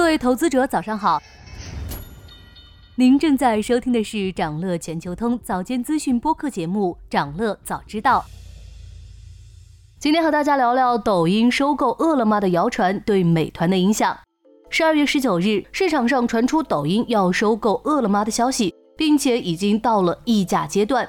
各位投资者，早上好。您正在收听的是长乐全球通早间资讯播客节目《长乐早知道》。今天和大家聊聊抖音收购饿了么的谣传对美团的影响。十二月十九日，市场上传出抖音要收购饿了么的消息，并且已经到了议价阶段。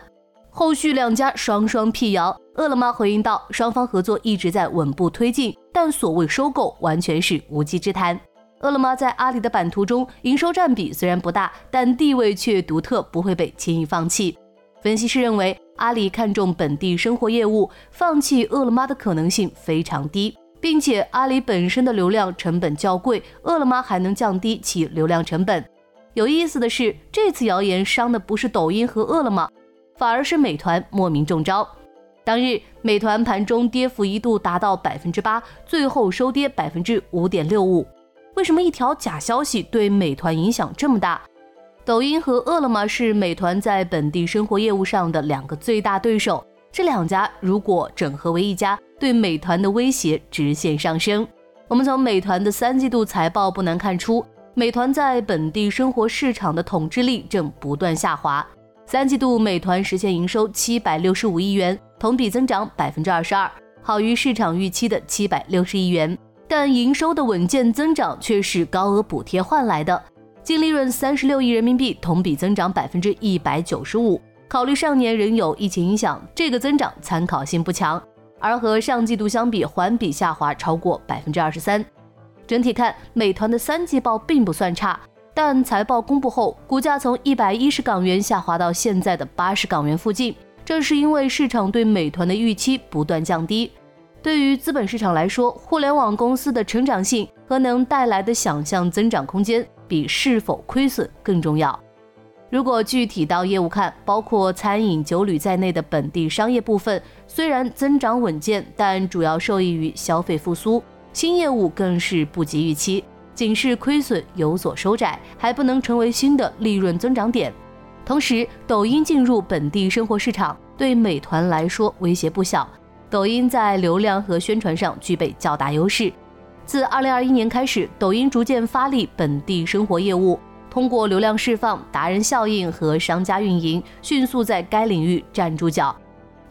后续两家双双辟谣，饿了么回应道，双方合作一直在稳步推进，但所谓收购完全是无稽之谈。饿了么在阿里的版图中，营收占比虽然不大，但地位却独特，不会被轻易放弃。分析师认为，阿里看重本地生活业务，放弃饿了么的可能性非常低，并且阿里本身的流量成本较贵，饿了么还能降低其流量成本。有意思的是，这次谣言伤的不是抖音和饿了么，反而是美团莫名中招。当日，美团盘中跌幅一度达到百分之八，最后收跌百分之五点六五。为什么一条假消息对美团影响这么大？抖音和饿了么是美团在本地生活业务上的两个最大对手，这两家如果整合为一家，对美团的威胁直线上升。我们从美团的三季度财报不难看出，美团在本地生活市场的统治力正不断下滑。三季度美团实现营收七百六十五亿元，同比增长百分之二十二，好于市场预期的七百六十亿元。但营收的稳健增长却是高额补贴换来的，净利润三十六亿人民币，同比增长百分之一百九十五。考虑上年仍有疫情影响，这个增长参考性不强，而和上季度相比，环比下滑超过百分之二十三。整体看，美团的三季报并不算差，但财报公布后，股价从一百一十港元下滑到现在的八十港元附近，正是因为市场对美团的预期不断降低。对于资本市场来说，互联网公司的成长性和能带来的想象增长空间，比是否亏损更重要。如果具体到业务看，包括餐饮、酒旅在内的本地商业部分，虽然增长稳健，但主要受益于消费复苏，新业务更是不及预期，仅是亏损有所收窄，还不能成为新的利润增长点。同时，抖音进入本地生活市场，对美团来说威胁不小。抖音在流量和宣传上具备较大优势。自2021年开始，抖音逐渐发力本地生活业务，通过流量释放、达人效应和商家运营，迅速在该领域站住脚。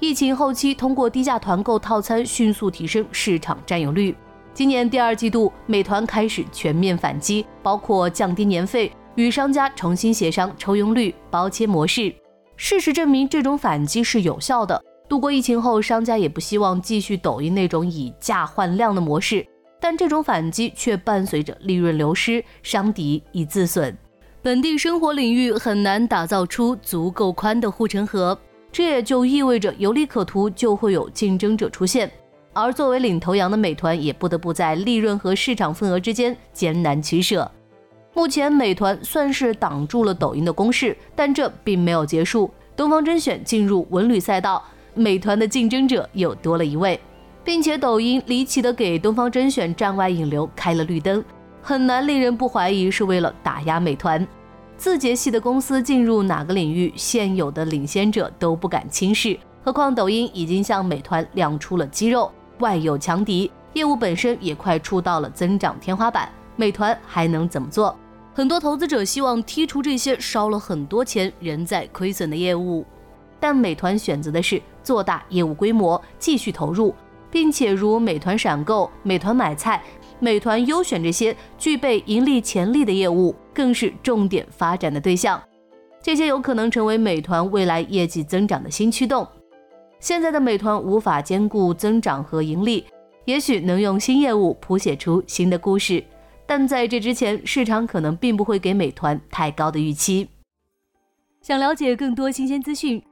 疫情后期，通过低价团购套餐迅速提升市场占有率。今年第二季度，美团开始全面反击，包括降低年费、与商家重新协商抽佣率、包切模式。事实证明，这种反击是有效的。度过疫情后，商家也不希望继续抖音那种以价换量的模式，但这种反击却伴随着利润流失，伤敌以自损。本地生活领域很难打造出足够宽的护城河，这也就意味着有利可图，就会有竞争者出现。而作为领头羊的美团，也不得不在利润和市场份额之间艰难取舍。目前，美团算是挡住了抖音的攻势，但这并没有结束。东方甄选进入文旅赛道。美团的竞争者又多了一位，并且抖音离奇的给东方甄选站外引流开了绿灯，很难令人不怀疑是为了打压美团。字节系的公司进入哪个领域，现有的领先者都不敢轻视，何况抖音已经向美团亮出了肌肉，外有强敌，业务本身也快触到了增长天花板，美团还能怎么做？很多投资者希望剔除这些烧了很多钱、仍在亏损的业务。但美团选择的是做大业务规模，继续投入，并且如美团闪购、美团买菜、美团优选这些具备盈利潜力的业务，更是重点发展的对象。这些有可能成为美团未来业绩增长的新驱动。现在的美团无法兼顾增长和盈利，也许能用新业务谱写出新的故事。但在这之前，市场可能并不会给美团太高的预期。想了解更多新鲜资讯，